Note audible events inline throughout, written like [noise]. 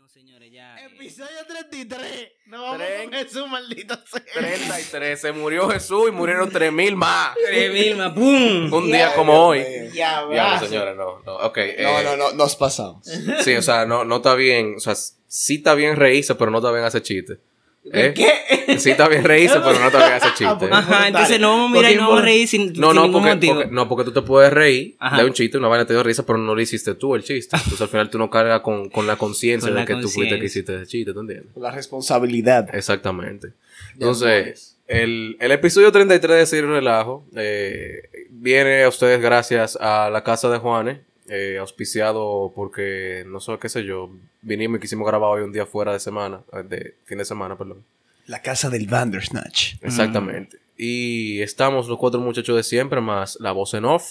no, señores, ya. eh, Episodio 33. No vamos Tren- con Jesús, maldito sea. 33. Se murió Jesús y murieron [laughs] 3000 más. Tres mil más, ¡pum! Un día Ay, como Dios hoy. Ya, Ya, va. señores, no, no. Ok. No, eh, no, no, nos pasamos. Sí, o sea, no, no está bien. O sea, sí está bien reírse, pero no está bien hacer chistes. ¿Eh? ¿Qué? Sí bien reírse, [laughs] pero no está bien hacer chistes. pues, Ajá, entonces no vamos a mirar y no vamos a reír sin, No, sin no ningún porque, motivo. porque- no, porque tú te puedes reír Ajá. de un chiste, una vaina te dio risa, pero no lo hiciste tú el chiste. Entonces al final tú no cargas con, con la conciencia Con de la que tú fuiste que hiciste ese chiste, ¿tú entiendes? La responsabilidad. Exactamente. Entonces, el, el episodio 33 de Ciro Relajo eh, viene a ustedes gracias a la casa de Juanes, eh, auspiciado porque, no sé qué sé yo, vinimos y quisimos grabar hoy un día fuera de semana, eh, de fin de semana, perdón. La casa del Bandersnatch. Exactamente. Y estamos los cuatro muchachos de siempre, más la voz en off.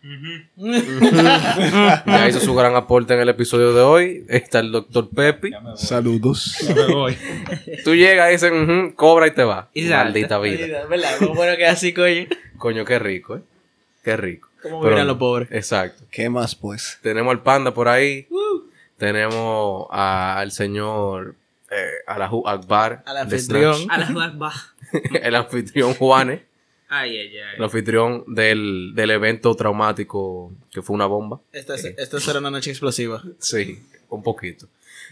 [laughs] ya hizo su gran aporte en el episodio de hoy. Está el doctor Pepi. Saludos. [laughs] Tú llegas y dices, "Ujú", cobra y te va. Maldita vida. ¿Verdad? Como bueno que así, coño. Coño, qué rico, ¿eh? Qué rico. Como Pero- miran los pobres. Exacto. ¿Qué más, pues? Tenemos al panda por ahí. Tenemos a- al señor eh, Alahu Akbar. Al anfitrión. Snatch. A la jugada el anfitrión Juanes. Ay, ay, ay. El anfitrión del, del evento traumático que fue una bomba. Esta, es- esta será una noche explosiva. Sí, un poquito.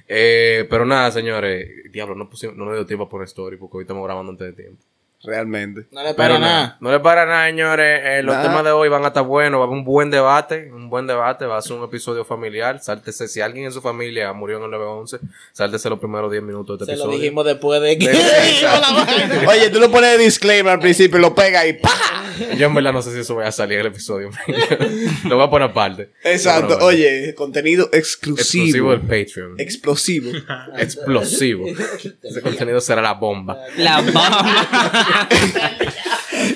Eh, pero nada, señores. Diablo, no, pusimos, no me dio tiempo a poner story porque hoy estamos grabando antes de tiempo. Realmente. No le Pero para nada, nada. No le para nada, señores. Eh, los Nada. temas de hoy van a estar buenos. Va a haber un buen debate. Un buen debate. Va a ser un episodio familiar. Sáltese. Si alguien en su familia murió en el 911, sáltese los primeros 10 minutos de este Se lo episodio. dijimos después de que. [laughs] [laughs] Oye, tú lo pones de disclaimer al principio y lo pega y ¡pa! [laughs] Yo en verdad no sé si eso vaya a salir el episodio. [laughs] lo voy a poner aparte. Exacto. Bueno. Oye, contenido Exclusivo exclusivo. del Patreon. Explosivo. [laughs] Explosivo. Ese contenido será la bomba. La bomba.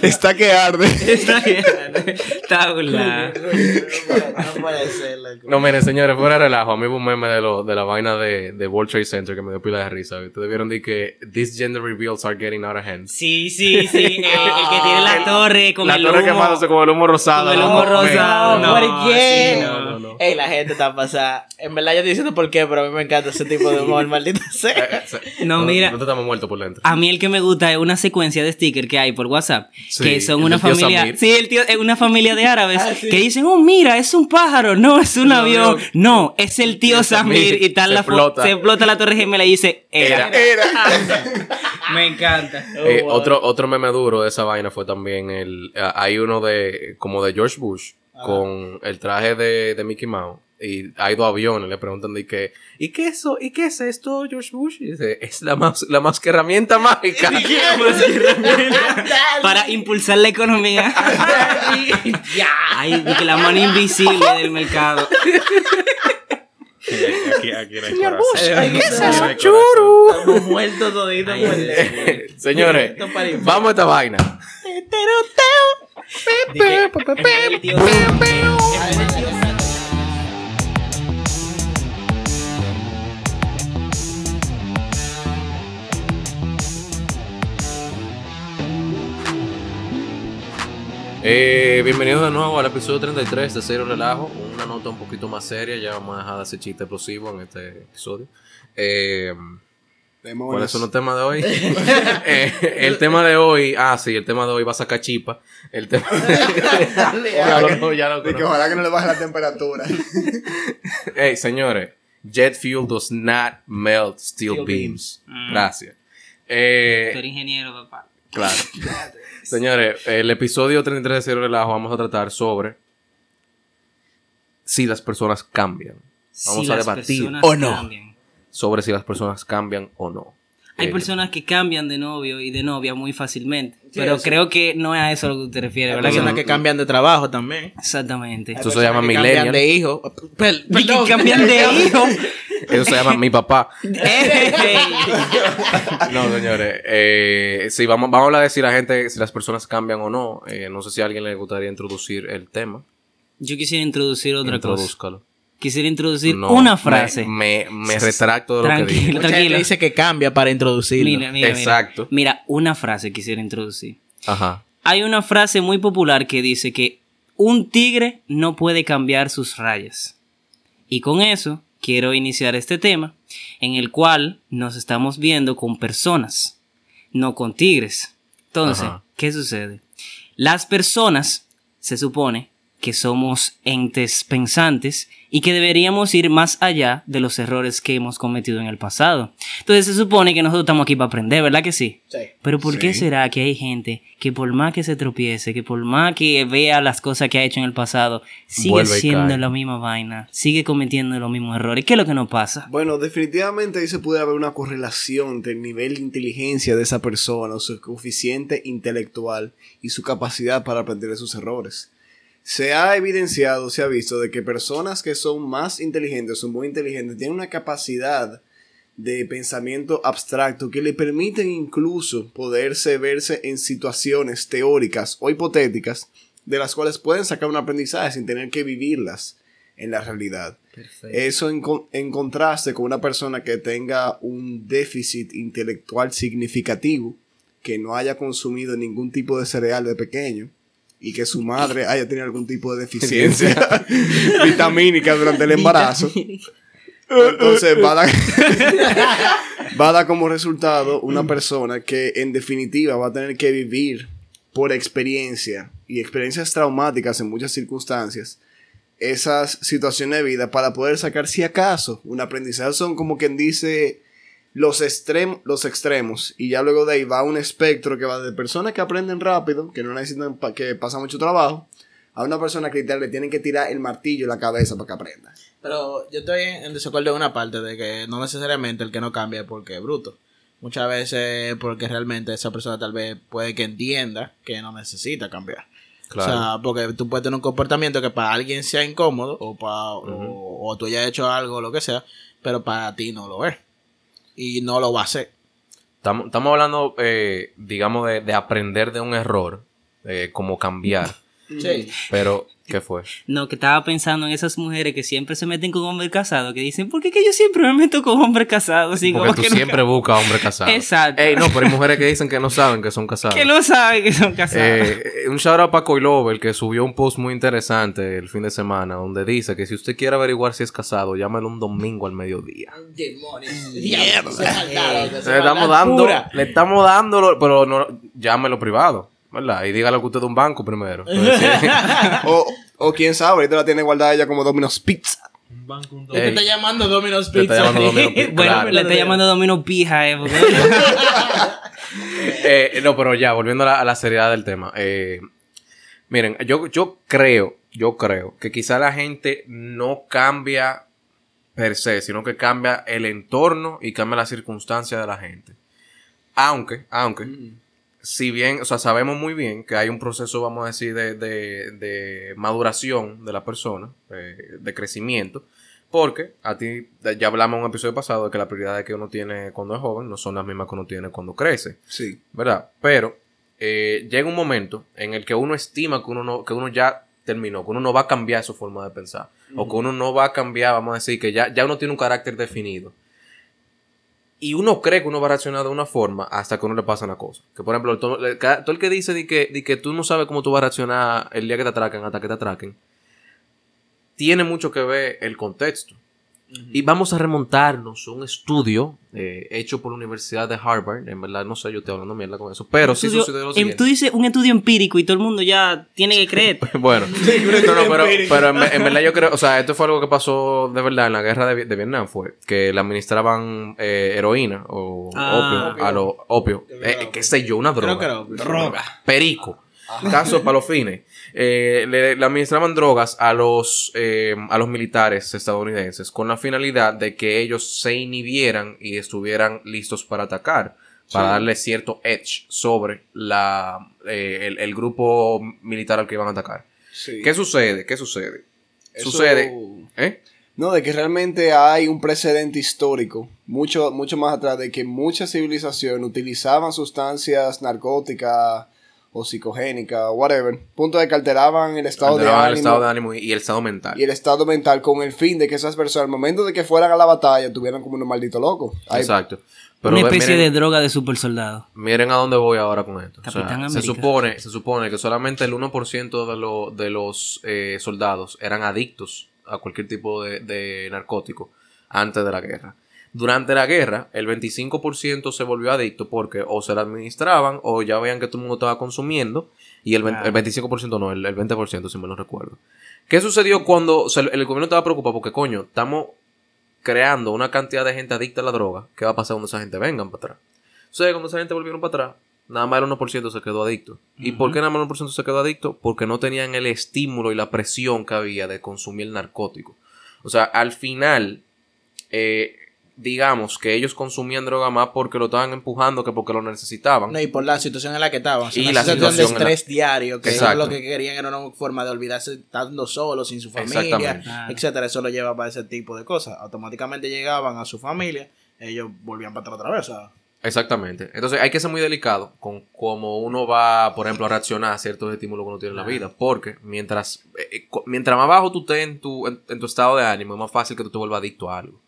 Está que arde. Está burlada. No puede ser, loco. No, miren, señores, fuera de relajo. A mí hubo un meme de, lo, de la vaina de, de World Trade Center que me dio pila de risa. Ustedes vieron de que these gender reveals are getting out of hand. Sí, sí, sí. El, el que tiene la torre con la el torre humo. quemándose con el humo rosado. Con el ¿no? humo Men. rosado. No, No, ¿por qué? sí, no, no, no. Ey, la gente está pasada. En verdad, yo estoy diciendo por qué, pero a mí me encanta ese tipo de humor, [laughs] maldito Eh, sea. eh, se- No, mira. No te estamos muertos por dentro. A mí el que me gusta es una secuencia de stickers que hay por WhatsApp. Sí, que son una familia. Samir. Sí, el tío, es una familia de árabes. [laughs] Ah, sí. Que dicen, oh, mira, es un pájaro. No, es un avión. No, es el tío Samir. Y tal Se la explota. Se explota la torre gemela y dice, era. Era. [laughs] [laughs] Me encanta. Eh, wow. otro, otro meme duro de esa vaina fue también el. hay uno de. como de George Bush. Con el traje de, de Mickey Mouse. Y hay dos aviones. Le preguntan de que. ¿Y qué es eso? ¿Y qué es esto, George Bush? Y dice, es la más, la más que herramienta mágica. [laughs] Para impulsar la economía. [laughs] Ay, que la mano invisible del mercado. Aquí, aquí no hay Señor. Bush, ¿qué es eso? corazón. Estamos muertos toditos. Señores, vamos a esta vaina. Samir- Eh, bienvenidos de nuevo al episodio 33 de Cero Relajo. Una nota un poquito más seria. Ya vamos a dejar de hacer chiste explosivo en este episodio. Eh, ¿Cuáles son los temas de hoy? [laughs] [laughs] Eh, el tema de hoy, ah, sí, el tema de hoy va a sacar chipa. El tema. [laughs] ya lo, ya lo De que ojalá que no le baje la temperatura. Hey, señores, jet fuel does not melt steel, Steel beams. Mm. Gracias. Tú Eh, eres ingeniero, papá. claro. Señores, el episodio 33 de Cero Relajo vamos a tratar sobre si las personas cambian. Vamos Si a debatir o no. cambian. sobre si las personas cambian o no. Hay Eh, personas que cambian de novio y de novia muy fácilmente. Sí, pero eso. creo que no es a eso a lo que te refieres, Hay personas que cambian de trabajo también. Exactamente. Eso se llama millennial. Cambian de hijo. Per- Y que perdón. cambian de [laughs] hijo. Eso se llama mi papá. [laughs] No, señores. Eh, sí, vamos, vamos a hablar de si la gente, si las personas cambian o no. Eh, no sé si a alguien le gustaría introducir el tema. Yo quisiera introducir otra cosa. Introdúzcalo. Quisiera introducir No, una frase. Me, me retracto de lo que Tranquilo. dije. Mucha gente Tranquilo. dice que cambia para introducirlo. Mira, mira, Exacto. Mira, Mira, una frase quisiera introducir. Ajá. Hay una frase muy popular que dice que un tigre no puede cambiar sus rayas. Y con eso quiero iniciar este tema en el cual nos estamos viendo con personas, no con tigres. Entonces, Ajá. ¿qué sucede? Las personas se supone que somos entes pensantes y que deberíamos ir más allá de los errores que hemos cometido en el pasado. Entonces se supone que nosotros estamos aquí para aprender, ¿verdad que sí? Sí. Pero ¿por qué será que hay gente que por más que se tropiece, que por más que vea las cosas que ha hecho en el pasado, sigue Vuelve siendo la misma vaina, sigue cometiendo los mismos errores? ¿Qué es lo que nos pasa? Bueno, definitivamente ahí se puede haber una correlación entre el nivel de inteligencia de esa persona, o su coeficiente intelectual y su capacidad para aprender de sus errores. Se ha evidenciado, se ha visto de que personas que son más inteligentes, son muy inteligentes, tienen una capacidad de pensamiento abstracto que le permiten incluso poderse verse en situaciones teóricas o hipotéticas de las cuales pueden sacar un aprendizaje sin tener que vivirlas en la realidad. Eso en, en contraste con una persona que tenga un déficit intelectual significativo, que no haya consumido ningún tipo de cereal de pequeño y que su madre haya tenido algún tipo de [laughs] deficiencia [laughs] vitamínica durante el embarazo. Entonces va a, dar, [laughs] va a dar como resultado una persona que en definitiva va a tener que vivir por experiencia y experiencias traumáticas en muchas circunstancias esas situaciones de vida para poder sacar si acaso un aprendizaje son como quien dice los, extrem los extremos y ya luego de ahí va un espectro que va de personas que aprenden rápido que no necesitan pa- que pasa mucho trabajo a una persona que le tienen que tirar el martillo en la cabeza para que aprenda Pero yo estoy en desacuerdo en una parte de que no necesariamente el que no cambia es porque es bruto. Muchas veces porque realmente esa persona tal vez puede que entienda que no necesita cambiar. Claro. O sea, porque tú puedes tener un comportamiento que para alguien sea incómodo o, para, o, o tú hayas hecho algo o lo que sea, pero para ti no lo es. Y no lo va a hacer. Estamos, estamos hablando, eh, digamos, de, de aprender de un error, eh, como cambiar. Sí. Pero, ¿qué fue? No, que estaba pensando en esas mujeres que siempre se meten con hombres casados, que dicen, ¿por qué que yo siempre me meto con hombres casados? Porque como tú que, siempre buscas hombre casado. Exacto. Ey, no, pero hay mujeres que dicen que no saben que son casados. que no saben que son casados. Eh, un shout out para Coilover que subió un post muy interesante el fin de semana donde dice que si usted quiere averiguar si es casado, llámelo un domingo al mediodía. Demonios. Mierda. Le estamos dando, le estamos dando, lo- pero no, llámelo privado, ¿verdad? Y dígale que usted es de un banco primero. Entonces, sí. [laughs] [laughs] o, o quién sabe ahorita la tiene guardada ella como Domino's Pizza Un banco, un Te Ey. está llamando Domino's Te está Pizza. llamando Domino's [laughs] Pizza. bueno, claro. le está llamando Domino Pija, eh, porque- Eh, no, pero ya, volviendo a la, a la seriedad del tema. eh, miren, yo, yo creo, yo creo que quizá la gente no cambia per se, sino que cambia el entorno y cambia la circunstancia de la gente. Aunque, aunque, si bien, o sea, sabemos muy bien que hay un proceso, vamos a decir, de, de, de maduración de la persona, eh, de crecimiento, porque a ti, ya hablamos en un episodio pasado de que las prioridades que uno tiene cuando es joven no son las mismas que uno tiene cuando crece. sí ¿verdad? Pero eh, llega un momento en el que uno estima que uno, no, que uno ya terminó, que uno no va a cambiar su forma de pensar, o que uno no va a cambiar, vamos a decir, que ya, ya uno tiene un carácter definido. Y uno cree que uno va a reaccionar de una forma hasta que uno le pasa una cosa. Que por ejemplo, todo el que dice de que, de que tú no sabes cómo tú vas a reaccionar el día que te atraquen hasta que te atraquen, tiene mucho que ver el contexto. Y vamos a remontarnos a un estudio eh, hecho por la Universidad de Harvard. En verdad, no sé, yo estoy hablando mierda con eso. Pero sí Estudio- sucedió lo siguiente. tú dices un estudio empírico y todo el mundo ya tiene que creer. [laughs] Bueno, no, no, pero, pero en, en verdad yo creo, o sea, esto fue algo que pasó de verdad en la guerra de, de Vietnam, fue que le administraban eh, heroína o Ah. opio, a lo opio, eh, qué sé yo, una droga. Creo que era droga. Perico. Caso para los fines. Eh, le, le administraban drogas a los, eh, a los militares estadounidenses con la finalidad de que ellos se inhibieran y estuvieran listos para atacar, para darle cierto edge sobre la, eh, el, el grupo militar al que iban a atacar. sí ¿Qué sucede? ¿Qué sucede? Eso- Sucede. ¿Eh? No, de que realmente hay un precedente histórico, mucho, mucho más atrás, de que muchas civilizaciones utilizaban sustancias narcóticas o psicogénicas, whatever, punto de que alteraban el estado de ánimo, el estado de ánimo y, el estado mental. y el estado mental con el fin de que esas personas, al momento de que fueran a la batalla, tuvieran como unos malditos locos. Exacto. Pero Una especie miren- de droga de super soldado. Miren a dónde voy ahora con esto. O sea, Capitán se, América. supone, se supone que solamente el 1% de, lo- de los eh, soldados eran adictos a cualquier tipo de, de narcótico. antes de la guerra. Durante la guerra, el 25% se volvió adicto porque o se la administraban o ya veían que todo el mundo estaba consumiendo y el, 20 el 25% no, el, el 20% si me lo recuerdo. ¿Qué sucedió cuando o sea, el, el gobierno estaba preocupado? Porque coño, estamos creando una cantidad de gente adicta a la droga. ¿Qué va a pasar cuando esa gente vengan para atrás? O sea, cuando esa gente volvieron para atrás, nada más el 1% se quedó adicto. ¿Y por qué nada más el 1% se quedó adicto? Porque no tenían el estímulo y la presión que había de consumir el narcótico. O sea, al final, eh, digamos que ellos consumían droga más porque lo estaban empujando que porque lo necesitaban. No, y por la situación en la que estaban. o sea, Y una la situación de la- estrés diario, que ellos lo que querían era una forma de olvidarse estando solos, sin su familia, etcétera. Eso lo lleva para ese tipo de cosas. Automáticamente llegaban a su familia, ellos volvían para atrás otra vez. Exactamente. Entonces hay que ser muy delicado con cómo uno va, por ejemplo, a reaccionar a ciertos estímulos que uno tiene en la vida. Porque mientras, eh, eh, mientras más bajo tú estés en tu, en, en tu estado de ánimo, es más fácil que tú te vuelvas adicto a algo.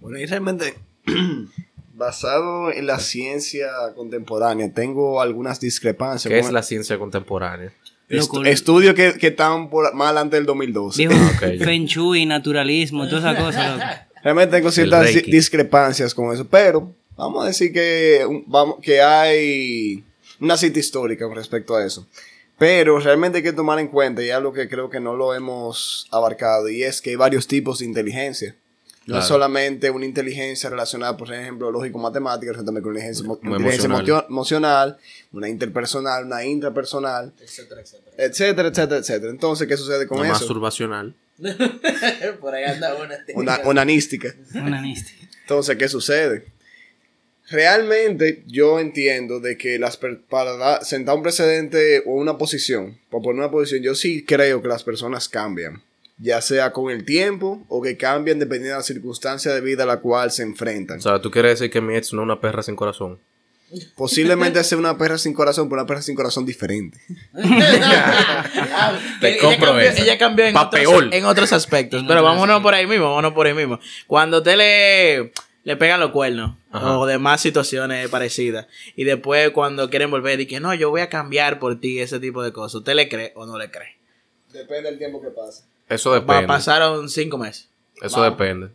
Bueno, y realmente, [clears throat] basado en la ciencia contemporánea, tengo algunas discrepancias. ¿Qué es la ciencia contemporánea? Loco, estudios que, que están por, más adelante del 2012. Viejo, Ok. Feng Shui, naturalismo, todas esas cosas. loco. Realmente tengo ciertas discrepancias con eso, pero vamos a decir que, vamos, que hay una cita histórica con respecto a eso. Pero realmente hay que tomar en cuenta, y algo que creo que no lo hemos abarcado, y es que hay varios tipos de inteligencia. No es solamente una inteligencia relacionada, por ejemplo, lógico-matemática, sino también con una inteligencia, inteligencia emocional. emocional, una interpersonal, una intrapersonal, etcétera, etcétera. etcétera, etcétera, etcétera. Entonces, ¿qué sucede con Una eso? masturbacional. [laughs] por ahí anda una. Una, onanística. Entonces, ¿qué sucede? Realmente yo entiendo de que las para sentar un precedente o una posición, para poner una posición, yo sí creo que las personas cambian, ya sea con el tiempo o que cambian dependiendo de la circunstancia de vida a la cual se enfrentan. O sea, tú quieres decir que mi ex no es una perra sin corazón. Posiblemente sea una perra sin corazón, pero una perra sin corazón diferente. [laughs] Te ella compro cambió, esa. ella cambió en, otros, peor. en otros aspectos. En pero otros vámonos por ahí mismo, vámonos por ahí mismo. Cuando usted le, le pegan los cuernos Ajá. o demás situaciones parecidas y después cuando quieren volver y que no, yo voy a cambiar por ti, ese tipo de cosas, ¿usted le cree o no le cree? Depende del tiempo que pase. Eso Va, depende. pasaron cinco meses. Eso depende.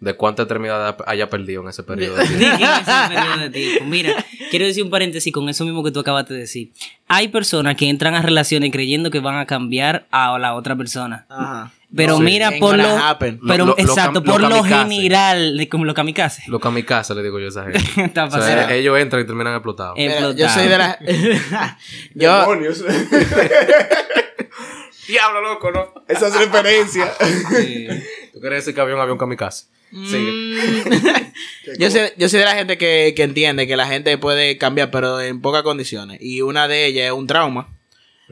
De cuánta eternidad haya perdido en ese periodo de [laughs] ¿De tiempo. de tiempo? Mira, quiero decir un paréntesis con eso mismo que tú acabas de decir. Hay personas que entran a relaciones creyendo que van a cambiar a la otra persona. Ajá. Pero No, mira, por lo, pero Lo- lo- lo exacto, lo por lo general, como lo kamikaze. Los kamikaze, le digo yo a esa gente. [laughs] Está O sea, ellos entran y terminan explotados. Mira, yo Explotado. soy de la. [laughs] yo, Demonios. Diablo, loco, ¿no? Esa es referencia. [laughs] Sí. ¿Tú quieres decir que había un avión kamikaze? Sigue. Mm. [laughs] yo, soy, yo soy de la gente que, que entiende que la gente puede cambiar, pero en pocas condiciones. Y una de ellas es un trauma.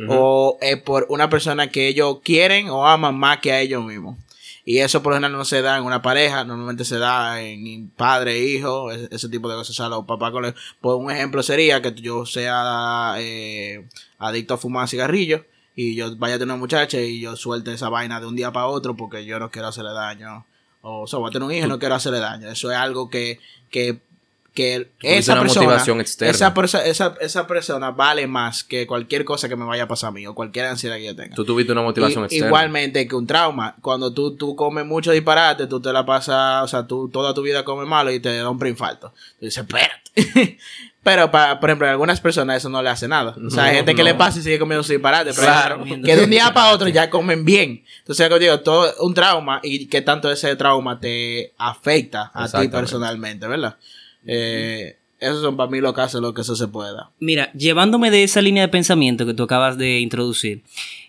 O es por una persona que ellos quieren o aman más que a ellos mismos. Y eso por lo general no se da en una pareja, normalmente se da en padre, hijo, ese, ese tipo de cosas. O sea, los papás con los- Pues un ejemplo sería que yo sea eh, adicto a fumar cigarrillos y yo vaya a tener una muchacha y yo suelte esa vaina de un día para otro porque yo no quiero hacerle daño. O, sea, voy a tener un hijo y no quiero hacerle daño. Eso es algo que, que, que esa una persona, motivación externa. esa, perso- esa, esa persona vale más que cualquier cosa que me vaya a pasar a mí o cualquier ansiedad que yo tenga. Tú tuviste una motivación externa. Igualmente que un trauma. Cuando tú, tú comes mucho disparate, tú te la pasas, o sea, tú toda tu vida comes malo y te da un preinfarto. Tú dices, espérate. [laughs] Pero, pa- por ejemplo, a algunas personas eso no le hace nada. O sea, hay No, gente que le pasa y sigue comiendo disparate. Pero Claro. que de un día para otro ya comen bien. Entonces, como digo, todo un trauma y que tanto ese trauma te afecta a ti personalmente, ¿verdad? Eh, esos son para mí los casos en los que eso se pueda. Mira, llevándome de esa línea de pensamiento que tú acabas de introducir,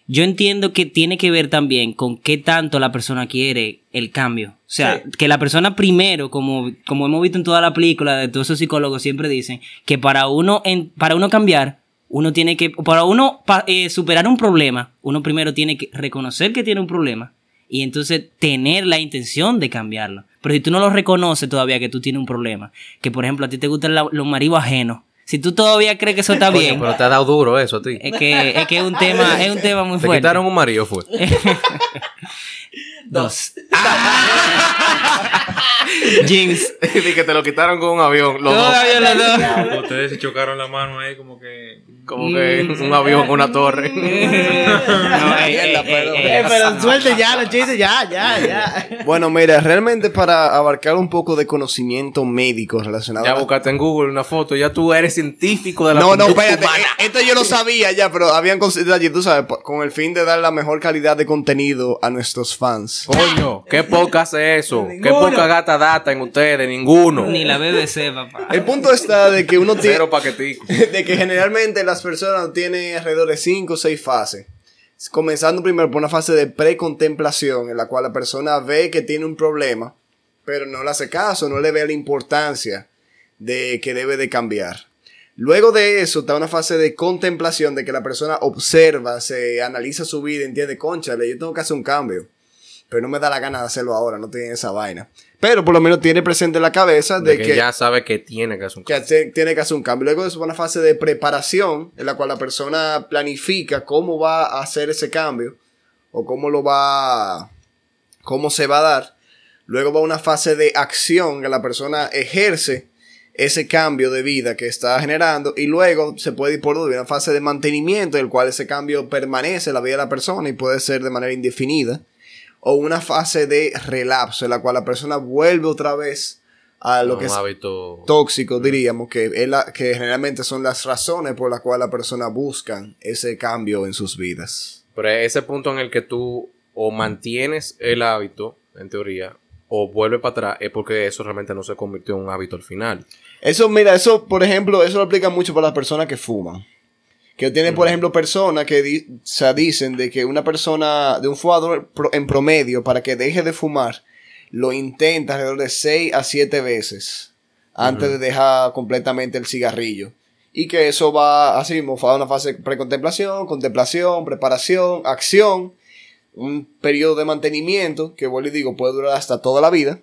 yo entiendo que tiene que ver también con qué tanto la persona quiere el cambio. O sea, que la persona primero, como, como hemos visto en toda la película, de todos esos psicólogos siempre dicen que para uno, en, para uno cambiar, uno tiene que, para uno pa- eh, superar un problema, uno primero tiene que reconocer que tiene un problema y entonces tener la intención de cambiarlo. Pero si tú no lo reconoces todavía que tú tienes un problema, que por ejemplo a ti te gustan la- los maridos ajenos, si tú todavía crees que eso está Coño, bien, pero te ha dado duro eso a ti. es que es que es un tema, [laughs] es un tema muy Te fuerte. quitaron un marido, fue. [laughs] Dos. [laughs] James. Di que te lo quitaron con un avión. Los dos. Todavía los dos. Ustedes se chocaron la mano ahí como que... Como que un avión con una torre. [laughs] No, ey, ey, pero- ey, ey. Eh, pero suelte ya los chistes, ya, ya, ya. Bueno, mira, realmente para abarcar un poco de conocimiento médico relacionado Ya a buscaste en Google una foto, ya tú eres científico de la No, no, espérate. humana. eh, Esto yo lo sabía ya, pero habían considerado allí, tú sabes, con el fin de dar la mejor calidad de contenido a nuestros fans. Coño, ¿qué podcast es eso? ¿Qué Ninguno. poca gata data en ustedes? Ninguno. Ni la BBC, papá. El punto está de que uno tiene. Cero paquetico. [laughs] de que generalmente las personas tienen alrededor de 5 o 6 fases. Comenzando primero por una fase de precontemplación, en la cual la persona ve que tiene un problema, pero no le hace caso, no le ve la importancia de que debe de cambiar. Luego de eso está una fase de contemplación, de que la persona observa, se analiza su vida, entiende, conchale, yo tengo que hacer un cambio. Pero no me da la gana de hacerlo ahora, no tiene esa vaina. Pero por lo menos tiene presente en la cabeza de, De que, ya sabe que tiene que hacer un que cambio. hace- tiene que hacer un cambio. Luego es una fase de preparación en la cual la persona planifica cómo va a hacer ese cambio o cómo lo va, cómo se va a dar. Luego va una fase de acción que la persona ejerce ese cambio de vida que está generando y luego se puede ir por una fase de mantenimiento en el cual ese cambio permanece en la vida de la persona y puede ser de manera indefinida o una fase de relapso en la cual la persona vuelve otra vez a lo un que es hábito. tóxicos, diríamos, que, es la, que generalmente son las razones por las cuales las personas buscan ese cambio en sus vidas. Pero es ese punto en el que tú o mantienes el hábito, en teoría, o vuelve para atrás, es porque eso realmente no se convirtió en un hábito al final. Eso, mira, eso, por ejemplo, eso lo aplica mucho para las personas que fuman. Que tienen, por ejemplo, personas que di- o sea, dicen de que una persona, de un fumador pro- en promedio, para que deje de fumar, lo intenta alrededor de 6 a 7 veces antes de dejar completamente el cigarrillo. Y que eso va así mismo, va a una fase de precontemplación, contemplación, preparación, acción, un periodo de mantenimiento que, vuelvo y digo, puede durar hasta toda la vida,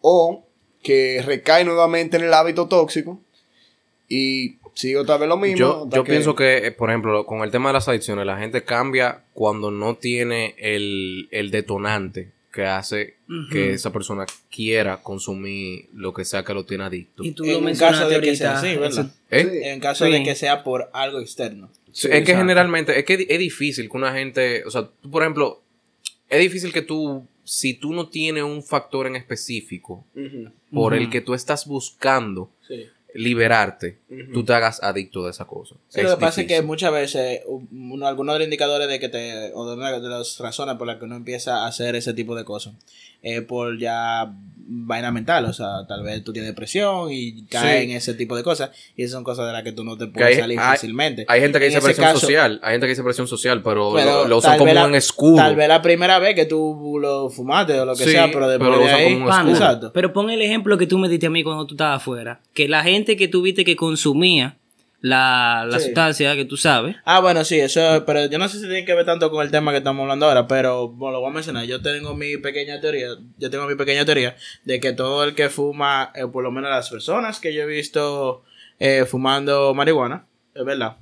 o que recae nuevamente en el hábito tóxico y sigue otra vez lo mismo. Yo, pienso que, eh, por ejemplo, con el tema de las adicciones, la gente cambia cuando no tiene el, el detonante que hace que esa persona quiera consumir lo que sea que lo tiene adicto. Y tú En lo caso de que sea así, ¿verdad? ¿Eh? Sí. En caso Sí. de que sea por algo externo. Sí, Sí, es que generalmente, es que es difícil que una gente, o sea, tú, por ejemplo, es difícil que tú, si tú no tienes un factor en específico por el que tú estás buscando Sí. Liberarte, Ujú. tú te hagas adicto de esa cosa. Sí, lo que pasa es que muchas veces uno, algunos de los indicadores de que te o de, una de las razones por las que uno empieza a hacer ese tipo de cosas es por ya vaina mental, o sea, tal vez tú tienes depresión y caes Sí. en ese tipo de cosas y esas son cosas de las que tú no te puedes hay- salir hay- fácilmente. Hay gente que En dice presión caso- social, hay gente que dice presión social, pero, Pero lo, lo usan tal como vez la- un escudo. Tal vez la primera vez que tú lo fumaste o lo que Sí, sea, pero después pero lo de usan ahí, como un escudo. exacto. Pero pon el ejemplo que tú me diste a mí cuando tú estabas afuera. Que la gente que tuviste que consumía la, la Sí. sustancia que tú sabes. Ah, bueno, sí, eso, pero yo no sé si tiene que ver tanto con el tema que estamos hablando ahora, pero bueno, lo voy a mencionar. Yo tengo mi pequeña teoría, yo tengo mi pequeña teoría de que todo el que fuma, eh, por lo menos las personas que yo he visto eh, fumando marihuana, es verdad,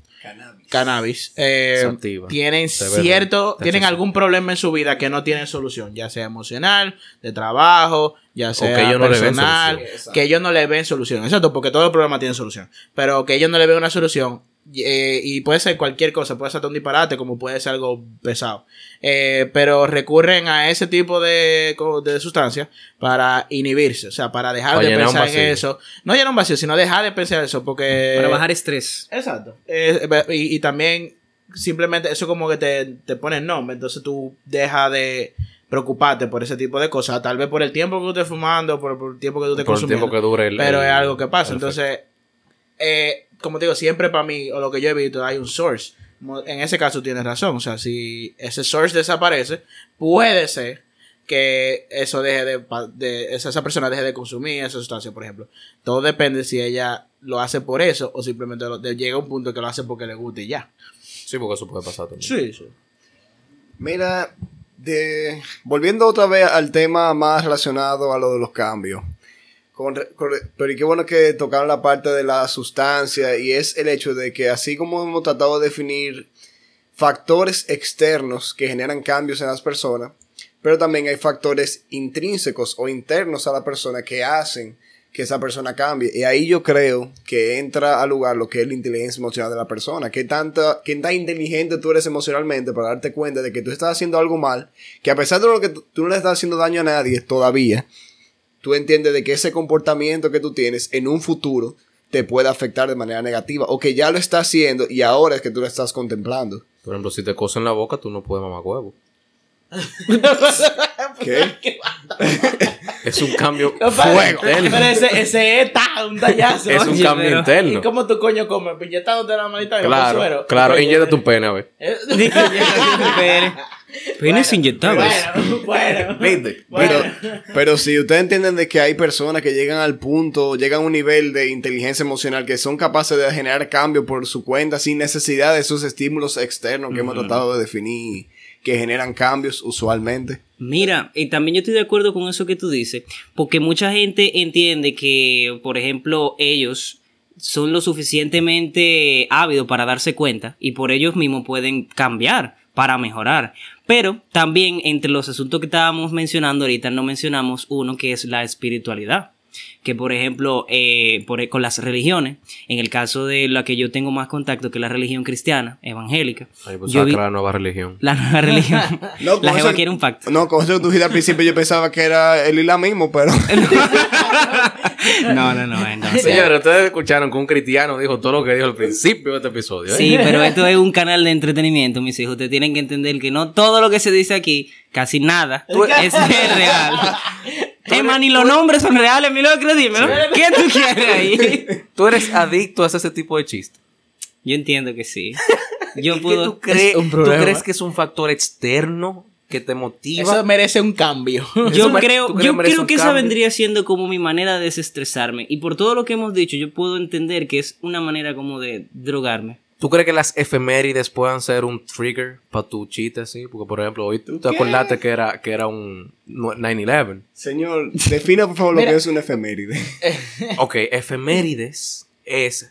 cannabis, eh, Se activa. tienen cierto, tienen algún problema en su vida que no tienen solución, ya sea emocional, de trabajo, ya sea que ellos no le ven personal, que ellos no le ven solución, exacto, porque todos los problemas tienen solución, pero que ellos no le ven una solución eh, y puede ser cualquier cosa, puede ser hasta un disparate como puede ser algo pesado, Eh, pero recurren a ese tipo de, de sustancias para inhibirse, o sea, para dejar Para de pensar en eso, no llenar un vacío, sino dejar de pensar eso, porque Para bajar estrés. Exacto. Eh, y, y también simplemente eso como que te, te pone el nombre, entonces tú dejas de preocuparte por ese tipo de cosas, tal vez por el tiempo que tú estés fumando, por, por el tiempo que tú estés por el consumiendo, tiempo que dure el. pero el- es algo que pasa. Entonces, eh, como te digo, siempre para mí, o lo que yo he visto, hay un source. En ese caso tienes razón, o sea, si ese source desaparece, puede ser que eso deje de, de esa, esa persona deje de consumir esa sustancia, por ejemplo. Todo depende si ella lo hace por eso o simplemente lo- de- llega a un punto que lo hace porque le gusta y ya. Sí, porque eso puede pasar también. Sí, sí. Mira, de, volviendo otra vez al tema más relacionado a lo de los cambios. Pero y qué bueno que tocaron la parte de la sustancia y es el hecho de que así como hemos tratado de definir factores externos que generan cambios en las personas, pero también hay factores intrínsecos o internos a la persona que hacen que esa persona cambie. Y ahí yo creo que entra al lugar lo que es la inteligencia emocional de la persona. ¿Qué, tanta, qué tan inteligente tú eres emocionalmente para darte cuenta de que tú estás haciendo algo mal, que a pesar de lo que tú no le estás haciendo daño a nadie todavía, tú entiendes de que ese comportamiento que tú tienes en un futuro te puede afectar de manera negativa o que ya lo está haciendo y ahora es que tú lo estás contemplando. Por ejemplo, si te cosen la boca, tú no puedes mamar huevo. [laughs] ¿Qué? [laughs] Es un cambio Fuego. Pero ese, ese es un tallazo. Es un Oye, cambio pero- interno. ¿Y cómo tu coño come? Piñetándote la manita de Claro, suero. claro. Inyecta eh, tu pene, a ver. [laughs] eh, Penes inyectables. Bueno, [laughs] bueno. [laughs] ¿Viste? Bueno. Pero, pero si ustedes entienden de que hay personas que llegan al punto, llegan a un nivel de inteligencia emocional que son capaces de generar cambio por su cuenta sin necesidad de esos estímulos externos que hemos tratado de definir que generan cambios usualmente. Mira, y también yo estoy de acuerdo con eso que tú dices, porque mucha gente entiende que, por ejemplo, ellos son lo suficientemente ávidos para darse cuenta y por ellos mismos pueden cambiar para mejorar. Pero también entre los asuntos que estábamos mencionando ahorita no mencionamos uno que es la espiritualidad. Que por ejemplo, eh, por- con las religiones, en el caso de la que yo tengo más contacto, que es la religión cristiana, evangélica, Ahí pues yo vi la nueva religión. la nueva [laughs] religión. No, la jeva quiere un pacto. No, con eso que tú dijiste al principio yo pensaba que era el islamismo, pero... [laughs] No, no, no, [laughs] entonces. Señores, ustedes escucharon que un cristiano dijo todo lo que dijo al principio de este episodio. ¿eh? Sí, pero esto es un canal de entretenimiento, mis hijos. Ustedes tienen que entender que no todo lo que se dice aquí, casi nada, es real. Más, ni los nombres son reales, mi locro, dímelo. ¿Qué tú quieres ahí? [laughs] Tú eres adicto a ese tipo de chistes. Yo entiendo que sí. [laughs] Yo ¿Y qué puedo. tú, crees, un ¿Tú problema. crees que es un factor externo que te motiva? Eso merece un cambio. [laughs] Yo creo, ¿tú crees yo creo que esa vendría siendo como mi manera de desestresarme. Y por todo lo que hemos dicho, yo puedo entender que es una manera como de drogarme. ¿Tú crees que las efemérides puedan ser un trigger para tu chiste así? Porque, por ejemplo, hoy tú te acordaste que era, que era un 9-11. Señor, defina por favor lo que es una efeméride. [laughs] Ok, efemérides es...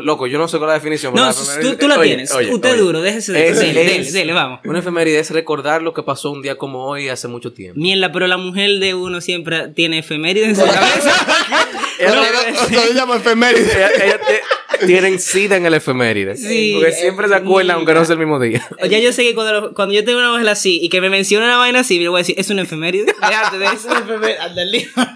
Loco, yo no sé cuál es la definición. No, la tú, tú la Oye, tienes. oye, Usted oye. duro, déjese de Es- dele, es- dele, dele, vamos. Una efeméride es recordar lo que pasó un día como hoy hace mucho tiempo. Mierda, pero la mujer de uno siempre tiene efemérides en su [laughs] cabeza. Ella No, se [laughs] llama efeméride. ella- ella te- tienen sida en el efeméride. Sí. Porque siempre se acuerdan, aunque no sea el mismo día. ya yo sé que cuando, cuando yo tengo una mujer así y que me menciona una vaina así, me voy a decir, es una efeméride. [laughs] Déjate de [laughs] Es eso. [laughs]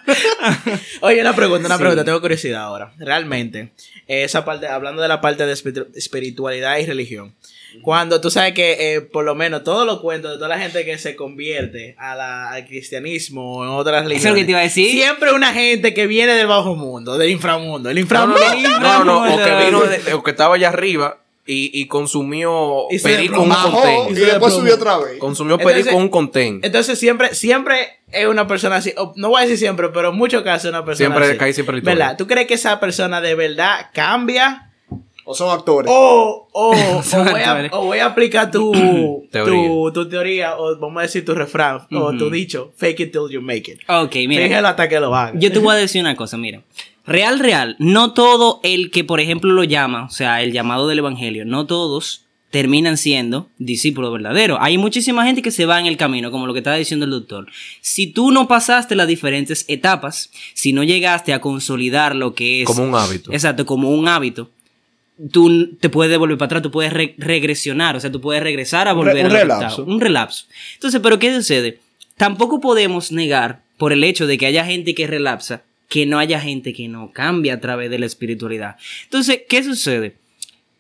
Oye, una pregunta, una pregunta, tengo curiosidad ahora. Realmente, esa parte, hablando de la parte de espiritu- espiritualidad y religión. Cuando tú sabes que, eh, por lo menos, todos los cuentos de toda la gente que se convierte a la- al cristianismo o en otras religiones. Eso es lo que te iba a decir. Siempre una gente que viene del bajo mundo, del inframundo. El No, no, inframundo. no, no, no, o que vino de- o que estaba allá arriba y, y consumió Y se perico en un y contén. se después subió otra vez. Consumió Entonces- perico en un contén. Entonces siempre, siempre es una persona así, o no voy a decir siempre, pero en muchos casos es una persona Siempre así. cae siempre historia. ¿Verdad? ¿Tú crees que esa persona de verdad cambia? O son actores. O, o, [laughs] o, Son voy, a, actores. o voy a aplicar tu, [clears throat] Teoría. tu, tu teoría, o vamos a decir tu refrán, o tu dicho, fake it till you make it. Ok, mira. Fíjalo hasta que lo haga. Yo te voy a decir una cosa, mira. Real, real, no todo el que, por ejemplo, lo llama, o sea, el llamado del Evangelio, no todos terminan siendo discípulos verdaderos. Hay muchísima gente que se va en el camino, como lo que estaba diciendo el doctor. Si tú no pasaste las diferentes etapas, si no llegaste a consolidar lo que es... Como un hábito. Exacto, como un hábito. Tú te puedes devolver para atrás, tú puedes re- regresionar, o sea, tú puedes regresar a Un volver re- un lo que relapso. Un relapso. Entonces, ¿pero qué sucede? Tampoco podemos negar, por el hecho de que haya gente que relapsa, que no haya gente que no cambia a través de la espiritualidad. Entonces, ¿qué sucede?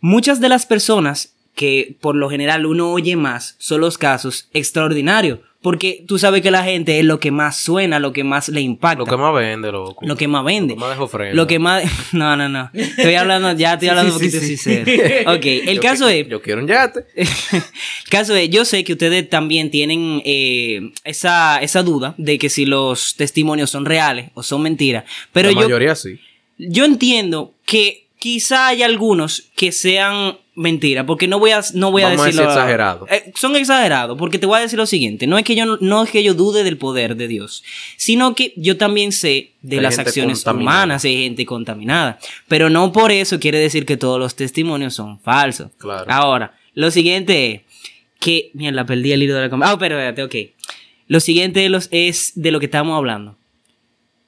Muchas de las personas que por lo general uno oye más son los casos extraordinarios, porque tú sabes que la gente es lo que más suena, lo que más le impacta. Lo que más vende, loco. Lo que más vende. Lo que más deja ofrenda. Lo que más. [laughs] No, no, no. Estoy hablando, ya estoy [laughs] hablando sí, un poquito sí, sí. sincero. [laughs] Ok, el Yo caso es. Yo quiero un yate. El caso es, yo sé que ustedes también tienen eh, esa, esa duda de que si los testimonios son reales o son mentiras. Pero la yo, mayoría sí. yo entiendo que quizá hay algunos que sean mentiras, porque no voy a, no voy a Vamos a decirlo. decir exagerado. Eh, son exagerados, porque te voy a decir lo siguiente: no es, que yo, no- es que yo dude del poder de Dios, sino que yo también sé de Hay las acciones humanas, hay gente contaminada. Pero no por eso quiere decir que todos los testimonios son falsos. Claro. Ahora, lo siguiente es que. Mierda, perdí el hilo de la conversación. Ah, pero espérate, ok. Lo siguiente de los, es de lo que estamos hablando.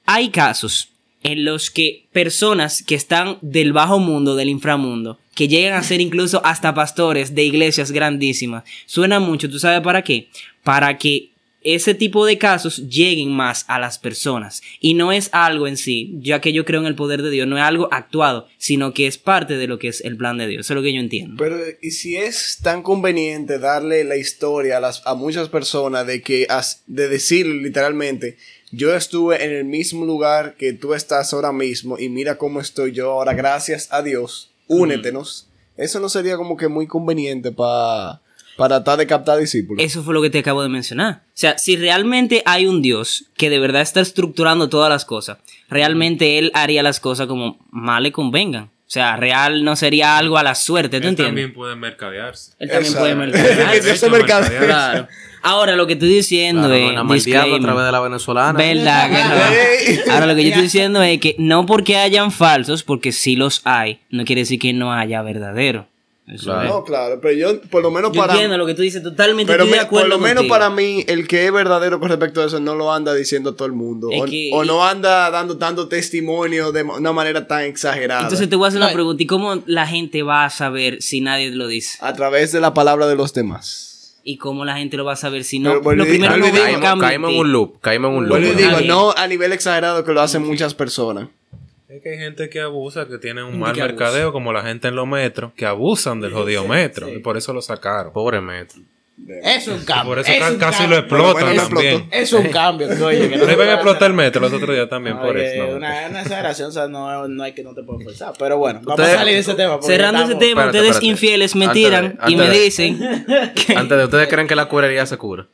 hay casos en los que personas que están del bajo mundo, del inframundo, que llegan a ser incluso hasta pastores de iglesias grandísimas, suena mucho, ¿tú sabes para qué? Para que ese tipo de casos lleguen más a las personas. Y no es algo en sí, ya que yo creo en el poder de Dios, no es algo actuado, sino que es parte de lo que es el plan de Dios. Eso es lo que yo entiendo. Pero, ¿y si es tan conveniente darle la historia a, las, a muchas personas de que, de decir literalmente, yo estuve en el mismo lugar que tú estás ahora mismo y mira cómo estoy yo ahora, gracias a Dios, únetenos? Eso no sería como que muy conveniente pa- para tratar de captar discípulos. Eso fue lo que te acabo de mencionar. O sea, si realmente hay un Dios que de verdad está estructurando todas las cosas, realmente Él haría las cosas como más le convengan. O sea, real no sería algo a la suerte, ¿tú Él entiendes? también puede mercadearse. Él también Exacto. puede mercadear. Que Dios se [laughs] Hecho mercadea. mercadear. Claro. Ahora, lo que estoy diciendo Claro, es. a través de la venezolana. ¿Verdad [laughs] que Ey. no? Ahora lo que yo estoy diciendo es que no porque hayan falsos, porque sí los hay, no quiere decir que no haya verdadero. Eso Claro. es. No, claro, pero yo, por lo menos Yo para... entiendo lo que tú dices, totalmente Pero estoy de me- por lo menos contigo. para mí, el que es verdadero con respecto a eso no lo anda diciendo todo el mundo. Es o, que- o no anda dando tanto testimonio de una manera tan exagerada. Entonces te voy a hacer una pregunta, ¿y cómo la gente va a saber si nadie lo dice? a través de la palabra de los demás. ¿Y cómo la gente lo va a saber si no? Pero, lo primero digo, cambiar caímos en un loop. Caímos en un loop. Digo, no a nivel exagerado que lo hacen muchas personas. Es que hay gente que abusa, que tiene un mal abusa. mercadeo, como la gente en los metros, que abusan del jodido metro. Y por eso lo sacaron. Pobre metro. Es un cambio. por eso es ca- casi cambio. lo explotan Bueno, también. Es un cambio, coño. que no iban a explotar el metro los otros días también, por eso. ¿no? Una, una exageración, o sea, no, no hay que no te puedo forzar. Pero bueno, vamos a salir de ese tema. Cerrando ese tema, Espérate, ustedes espérate. infieles me Antes de- tiran y me de- dicen que, Antes de ustedes creen que la cuerería se cura.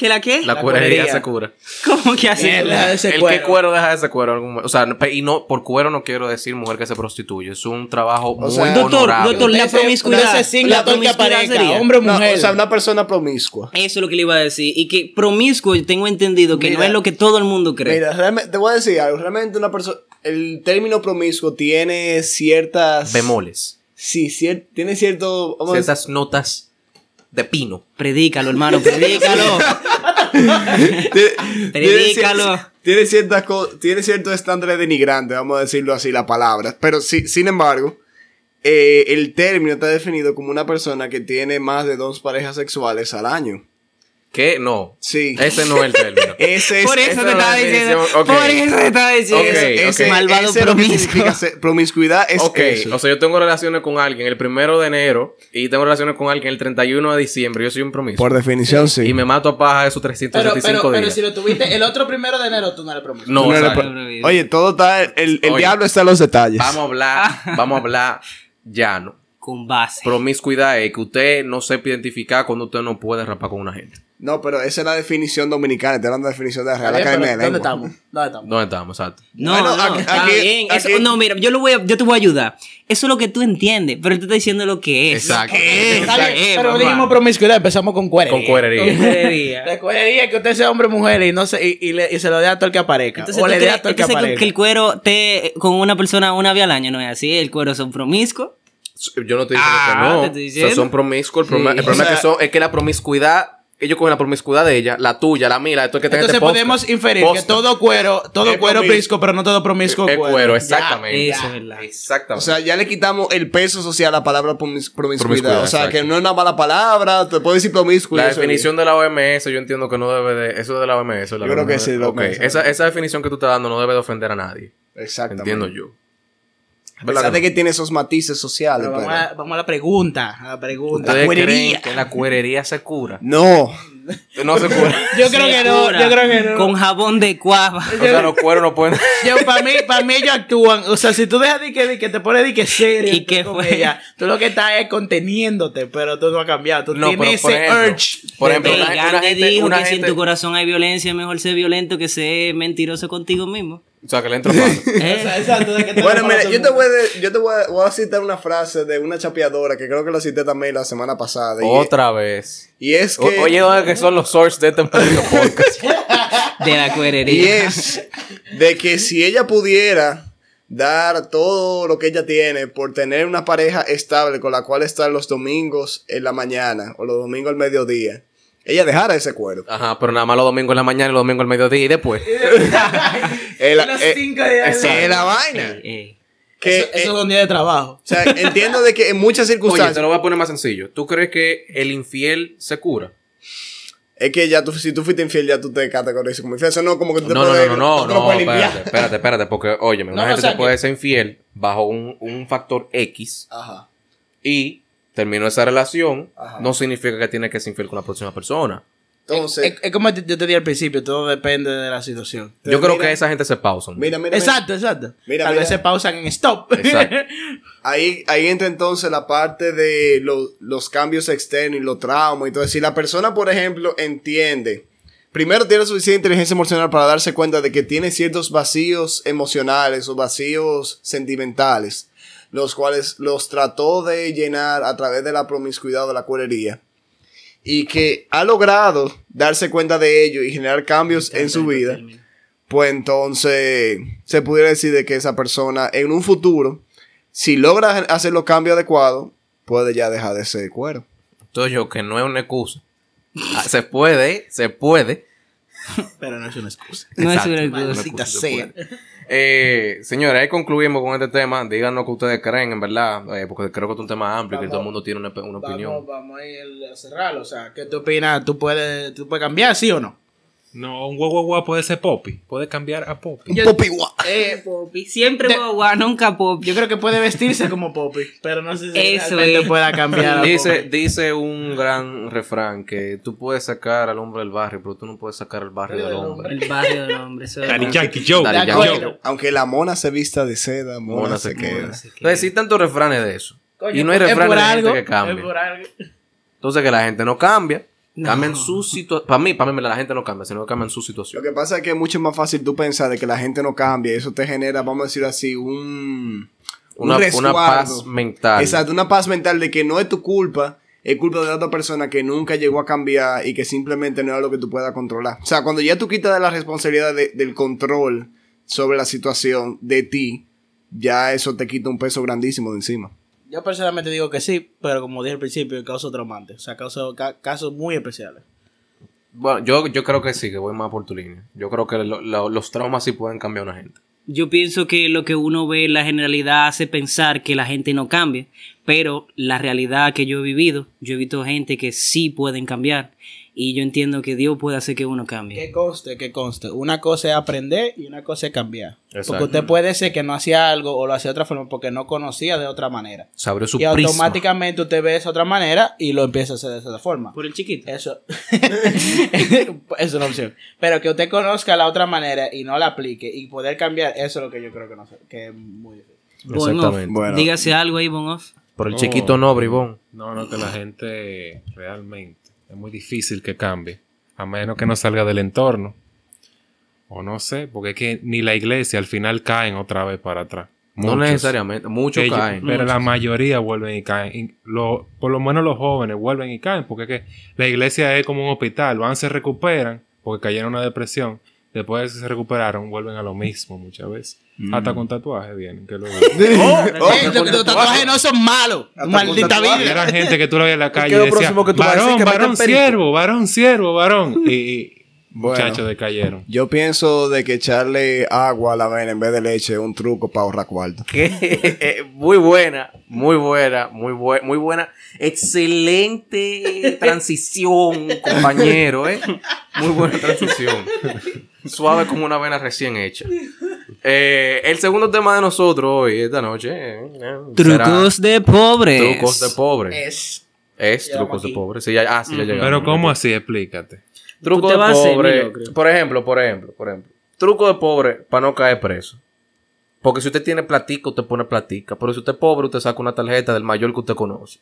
¿Que la qué? La, La cuerería, cuerería. se cura. ¿Cómo que de ese el que cuero. deja ese cuero. O sea, y no, por cuero no quiero decir mujer que se prostituye. Es un trabajo muy sea, doctor, honorable. doctor, la promiscuidad. usted se signa la el que promiscuidad aparezca, sería. hombre o No, mujer. o sea, una persona promiscua. Eso es lo que le iba a decir. Y que promiscuo, tengo entendido que no es lo que todo el mundo cree. Mira, realmente, te voy a decir algo. Realmente una persona... El término promiscuo tiene ciertas... Bemoles. Sí, cier- tiene cierto... vamos a decir- Ciertas notas de pino. Predícalo, hermano, predícalo. [laughs] [laughs] Predícalo. tiene ciertas tiene ciertos estándares denigrantes, vamos a decirlo así, la palabra. Pero sí, sin embargo, eh, el término está definido como una persona que tiene más de dos parejas sexuales al año. ¿Qué? No. Sí. Ese no es el término. [laughs] Ese es, Por eso te estaba diciendo. definición, ok. Por eso te estaba diciendo. Ok, ese- ok. ese- Malvado ese promiscuo. promiscuidad es ok, eso. o sea, yo tengo relaciones con alguien el primero de enero y tengo relaciones con alguien el 31 de diciembre. Yo soy un promiscuo. Por definición, sí. Y me mato a paja esos Pero, 365 pero, pero días. si lo tuviste el otro primero de enero, tú no le prometes. No, no o eres pro- Oye, todo está. El, el Oye. diablo está en los detalles. vamos a hablar, [laughs] vamos a hablar llano. Con base. Promiscuidad es que usted no sepa identificar cuando usted no puede rapar con una gente. No, pero esa es la definición dominicana. Te hablando de definición de la Real Academia de pero ¿Dónde Lengua. estamos? ¿Dónde estamos? ¿Dónde estamos? Exacto. No, Bueno, no, aquí- está aquí- bien. Eso- aquí- no, mira, yo, lo voy a, yo te voy a ayudar. Eso es lo que tú entiendes, pero él te está diciendo lo que es. Exacto. Bien, Eh, pero mamá. dijimos promiscuidad, empezamos con cuerería. Con cuerería. Tontería. [laughs] La cuerería es que usted sea hombre o mujer y, no se, y, y le- y se lo dé a todo el que aparezca. Entonces, o ¿tú le dé a todo el que entonces aparezca. que el cuero te con una persona una vez al año, ¿no es así? El cuero son promiscuos. Yo no estoy diciendo Ah, que no. te estoy O sea, son promiscuos. El problema, Sí. el problema O sea- es, que son, es que la promiscuidad, ellos cogen la promiscuidad de ella, la tuya, la mía, la de todo el que tenga Entonces este podcast. podemos inferir que todo cuero, todo Es cuero promis- promiscuo, pero no todo promiscuo es cuero. cuero, Ya. exactamente. Eso es verdad. Exactamente. O sea, ya le quitamos el peso social a la palabra promis- promiscuidad. Promiscuidad, o sea, exacto. que no es una mala palabra. Te puedo decir promiscuo. y la definición de la OMS, yo entiendo que no debe de. Eso es de la OMS. la Yo creo que sí, lo Ok, OMS. esa, esa definición que tú estás dando no debe de ofender a nadie. Exactamente. Entiendo yo. A pesar de que tiene esos matices sociales. Pero vamos, pero- a, vamos a la pregunta. A la pregunta. ¿Ustedes creen Cuerería. que la cuerería se cura? No. No se cura. [laughs] Yo creo Se que no, yo creo que no. Con jabón de cuava. O sea, los cueros no pueden. [laughs] Yo, para mí, para mí ellos actúan, o sea, si tú dejas de que, de que te pones de que serio ¿Y qué con fue? ella, tú lo que estás es conteniéndote, pero tú no has cambiado, tú No, tienes ese ejemplo, urge. por ejemplo, una- Gandhi gente- dijo una que si en gente- tu corazón hay violencia, mejor ser violento que ser mentiroso contigo mismo. O sea, que le entro palo. [laughs] ¿Eh? o sea, exacto, de que te Bueno, mira, yo te voy, de- yo te voy a, voy a citar una frase de una chapeadora que creo que la cité también la semana pasada. y- Otra vez. Y, es O- que. Oye, ¿dónde que son los sources de este podcast? [laughs] De la Y cuerería. es de que si ella pudiera dar todo lo que ella tiene por tener una pareja estable con la cual estar los domingos en la mañana o los domingos al mediodía, ella dejara ese cuero. Ajá, pero nada más los domingos en la mañana y los domingos al mediodía y después. [laughs] Es la, Los eh, cinco días esa es la vaina. Que, eso, eh, eso es un día de trabajo. o sea, entiendo de que en muchas Oye, te circunstancias. lo voy a poner más sencillo. ¿Tú crees que el infiel se cura? Es que ya tú, si tú fuiste infiel, ya tú te categorizas como infiel. Eso no como que tú te No, no, puedes- no, no, no, puedes espérate, espérate, espérate, porque, óyeme, una No, gente o sea te puede que- ser infiel bajo un, un factor X Ajá. y terminó esa relación, Ajá. no significa que tiene que ser infiel con la próxima persona. Entonces, Es, es como yo te dije al principio, todo depende de la situación. Yo creo mira- que esa gente se pausa. mira, mira. Exacto, exacto. Mira, Tal mira. vez se pausan en stop. [laughs] Ahí, ahí entra entonces la parte de lo- los cambios externos y los traumas y todo. Si la persona, por ejemplo, entiende, primero tiene suficiente inteligencia emocional para darse cuenta de que tiene ciertos vacíos emocionales o vacíos sentimentales, los cuales los trató de llenar a través de la promiscuidad o de la cuerería. Y que ha logrado darse cuenta de ello y generar cambios en su vida pues entonces se pudiera decir de que esa persona en un futuro, si logra hacer los cambios adecuados, puede ya dejar de ser cuero. Entonces yo, que no es una excusa. Ah, se puede, se puede. Pero no es una excusa. No es Exacto, una no es una excusa. Maldita sea. Eh, señores, ahí concluimos con este tema. Díganos qué ustedes creen, en verdad. eh, porque creo que es un tema amplio y que todo el mundo tiene una, una opinión. Vamos, vamos a ir a cerrarlo. O sea, ¿qué tú opinas? ¿Tú puedes, ¿Tú puedes cambiar, sí o no? No, un guau puede ser Poppy. Puede cambiar a Poppy. Yo- Popi guau. Eh, Poppy. Siempre De- guagua, nunca Poppy. yo creo que puede vestirse como Poppy, pero no sé si Eso realmente es. pueda cambiar. a Dice, Poppy. dice un gran refrán que tú puedes sacar al hombre del barrio, pero tú no puedes sacar al barrio del hombre. El barrio del hombre. Eso Daddy. Yankee Joe. Daddy Yankee. Aunque la mona se vista de seda, mona, Mona se, se queda. queda. Entonces, sí, tantos refranes de eso. Coño, y no hay es refranes de algo, gente que Es cambie. por algo. Entonces, que la gente no cambia. No. Cambian su situación. Para mí, para mí, la gente no cambia, sino que cambian su Lo situación. que pasa es que es mucho más fácil tú pensar de que la gente no cambia. y Eso te genera, vamos a decir así, un, un Una, resguardo. paz mental. Exacto, una paz mental de que no es tu culpa, es culpa de la otra persona que nunca llegó a cambiar y que simplemente no era lo que tú puedas controlar. O sea, cuando ya tú quitas de la responsabilidad de- del control sobre la situación de ti, ya eso te quita un peso grandísimo de encima. Yo personalmente digo que sí, pero como dije al principio, casos traumantes. O sea, casos, ca- casos muy especiales. Bueno, yo, yo creo que sí, que voy más por tu línea. Yo creo que lo- lo- los traumas sí pueden cambiar a una gente. Yo pienso que lo que uno ve en la generalidad hace pensar que la gente no cambia, pero la realidad que yo he vivido, yo he visto gente que sí pueden cambiar y yo entiendo que Dios puede hacer que uno cambie. Que conste, que conste. Una cosa es aprender y una cosa es cambiar. Exacto. Porque usted puede ser que no hacía algo o lo hacía de otra forma porque no conocía de otra manera. Se abrió su y prisma. automáticamente usted ve esa otra manera y lo empieza a hacer de esa forma. Por el chiquito. [laughs] Eso es una opción. Pero que usted conozca la otra manera y no la aplique y poder cambiar, eso es lo que yo creo que, no sé, que es muy difícil. Exactamente. Bueno. Dígase algo ahí, Bon Off. Por el No. chiquito no, bribón. No, no, que la gente realmente es muy difícil que cambie. A menos que no salga del entorno. O no sé, porque es que ni la iglesia al final caen otra vez para atrás. No necesariamente. Muchos Ellos- caen. Pero la mayoría vuelven y caen. Y lo- por lo menos los jóvenes vuelven y caen. Porque es que la iglesia es como un hospital. Van, se recuperan porque cayeron en una depresión. Después de que se recuperaron, vuelven a lo mismo muchas veces. Hasta con tatuajes vienen. Que lo [laughs] Oh, oh, los, tatuajes no son malos. Hasta Maldita tatuaje. Vida. eran gente que tú lo veías en la calle que y varón, varón, perico". siervo, varón, siervo, varón. Y, y Bueno. muchachos decayeron. Yo pienso de que echarle agua a la vena en vez de leche es un truco para ahorrar cuarto. [laughs] Muy buena, muy buena, muy buena, muy buena. Excelente transición, [laughs] compañero, ¿eh? Muy buena transición. Suave como una vena recién hecha. Eh, el segundo tema de nosotros hoy, esta noche, eh, eh, Trucos de pobres. trucos de pobre. Es. Es Llegamos trucos de aquí. pobre. Sí, ya, ah, sí, ya llegamos. Pero ¿cómo así? Explícate. Truco Tú te de pobre. Por ejemplo, por ejemplo, por ejemplo. Truco de pobre para no caer preso. Porque si usted tiene platica, usted pone platica. Pero si usted es pobre, usted saca una tarjeta del mayor que usted conoce.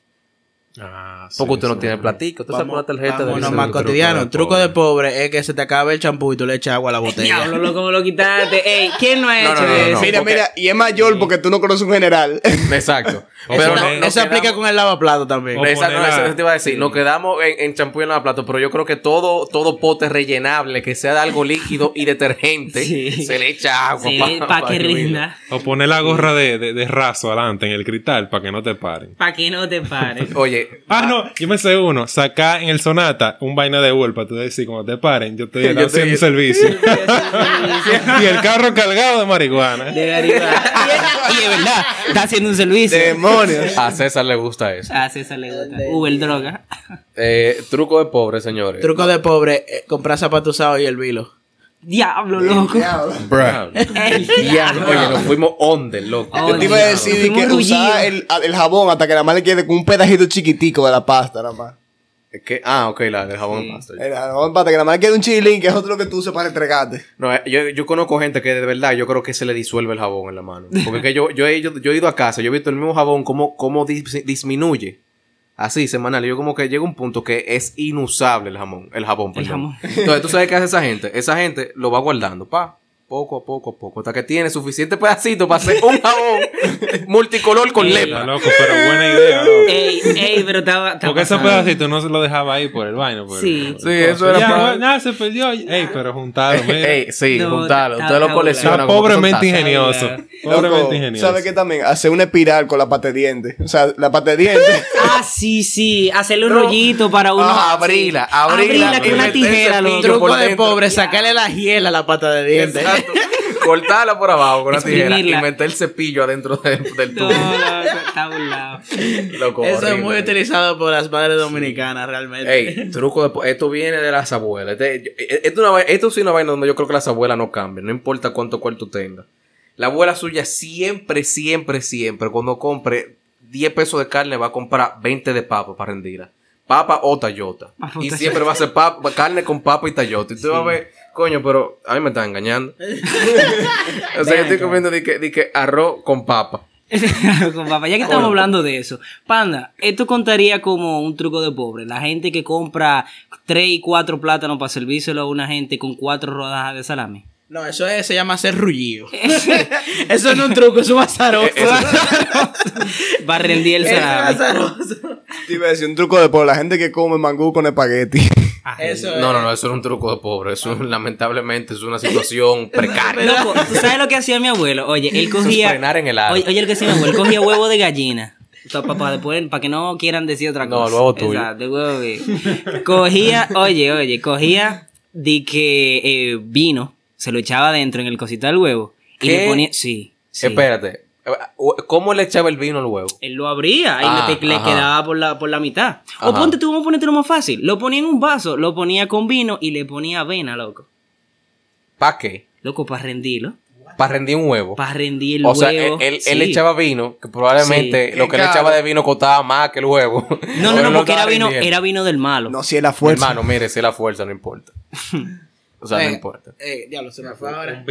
Ah, sí, Porque usted no sí. tiene platica, usted saca una tarjeta Vámonos del más cotidiano. de El truco de pobre es que se te acabe el champú y tú le echas agua a la botella. Diablo, loco, me lo quitaste. Ey, ¿quién no ha [laughs] No, hecho no, no, eso? no. mira, porque- mira, y es mayor porque tú no conoces un general. [laughs] Exacto. Pero Eso no, es- no Eso aplica con el lavaplato también. Exacto, no, eso te iba a decir. Nos quedamos en, champú y en lavaplato, pero yo creo que todo, todo pote rellenable que sea de algo líquido y detergente, Sí. se le echa agua. Sí, pa- para pa que rinda. O poner la gorra de, de, de raso adelante en el cristal para que no te paren. Para que no te pares. Oye, Oye. Ah, no, yo me sé uno. Sacar en el Sonata un vaina de Uber para tú decir, cuando te paren, yo estoy [laughs] Yo haciendo estoy- servicio. [laughs] y el carro cargado de marihuana. De marihuana. [laughs] y es verdad, está haciendo un servicio. Demonios. A César le gusta eso. A César le gusta. Uber droga. Eh, truco de pobre, señores. Truco de pobre, eh, comprar zapatos usados y el vilo. Diablo, loco. Bruh. El Diablo, Oye, nos fuimos under, loco. Oh, Yo te iba a decir que usar el, el jabón hasta que nada más le quede con un pedacito chiquitico de la pasta, nada más. Es que, ah, ok, la del jabón en pasta. El jabón hasta que nada más le quede un chilín, que es otro que tú usas para entregarte. No, eh, yo, yo conozco gente que de verdad yo creo que se le disuelve el jabón en la mano. Porque que yo, yo, he, yo, yo he ido a casa, yo he visto el mismo jabón como, como dis- disminuye. Así, semanal. Y yo como que llega un punto que es inusable el jamón. El jabón, El perdón. jamón. Entonces, ¿tú sabes qué hace esa gente? Esa gente lo va guardando, pa. Poco a poco a poco. Hasta que tiene suficiente pedacito para hacer un jabón [laughs] multicolor con lepra. loco, pero buena idea, loco. Ey, ey, pero estaba. estaba Porque ese pasando. pedacito no se lo dejaba ahí por el baño. Por Sí. por- Sí, eso era Ya, para- bueno, nada, se perdió. Ey, pero juntado, mira. Ey, sí, No, juntalo. está- Usted lo está colecciona. Está como que son pobremente tazas. ingenioso. Pobremente ingenioso. ¿Sabes qué también? Hacer una espiral con la pata de dientes. O sea, la pata de dientes. [laughs] Ah, sí, sí. Hacerle un rollito para uno. Ah, abrirla, abrirla. Abrirla con y una meterse tijera, el loco. Truco por de dentro. pobre, sacarle la hiela a la pata de dientes. Exacto. Cortarla por abajo con una tijera y Exprimirla. meter el cepillo adentro de- del No, tubo. loco, está burlado. Loco, Eso es muy utilizado por las madres dominicanas, realmente. Ey, truco de Esto viene de las abuelas. Este- yo- eh, esto, una esto sí es una vaina donde yo creo que las abuelas no cambian. No importa cuánto cuarto tenga. La abuela suya siempre, siempre, siempre, cuando compre 10 pesos de carne, va a comprar 20 de papa para rendirla. Papa o tallota. Y siempre va a ser papa, carne con papa y tallota. Y tú vas a ver, coño, pero a mí me están engañando. [laughs] o sea, yo estoy comiendo de que, de que arroz con papa. [laughs] Con papá, ya que estamos hablando de eso, Panda, esto contaría como un truco de pobre. La gente que compra tres y cuatro plátanos para servírselo a una gente con cuatro rodajas de salami. No, eso es- se llama hacer rullido. [laughs] eso no es un truco, es un azaroso. Eh, eso- Va a rendir el Es un [laughs] azaroso. Te iba a decir un truco de por la gente que come mangú con espagueti. Eso No, es. no, no, eso era un truco de pobre. Eso lamentablemente es una situación [laughs] precaria. Loco, ¿tú sabes lo que hacía mi abuelo? Oye, él es cogía. frenar en el. Oye, oye, lo que hacía mi abuelo, él cogía huevo de gallina. Para después, para que no quieran decir otra No, cosa. el huevo tuyo. Exacto, el huevo de- Cogía, oye, oye, cogía de que eh, vino, se lo echaba dentro en el cosito del huevo. Y le ponía. Sí. sí. Espérate. ¿Cómo le echaba el vino al huevo? Él lo abría y Ah, le, le ajá. quedaba por la, por la mitad. O ponte tú, vamos a ponerte lo más fácil. Lo ponía en un vaso, lo ponía con vino y le ponía avena, loco. ¿Para qué? Loco, para rendirlo. Para rendir un huevo. Para rendir el o sea, huevo. él, él, sí. él echaba vino, que probablemente Sí. lo que le echaba de vino costaba más que el huevo. No, no, [laughs] él no, lo porque era vino, rindiendo. era vino del malo. No, si es la fuerza. Hermano, mire, si es la fuerza, no importa. [laughs] O sea, no Eh, importa. Eh, diablo, se me fue ahora.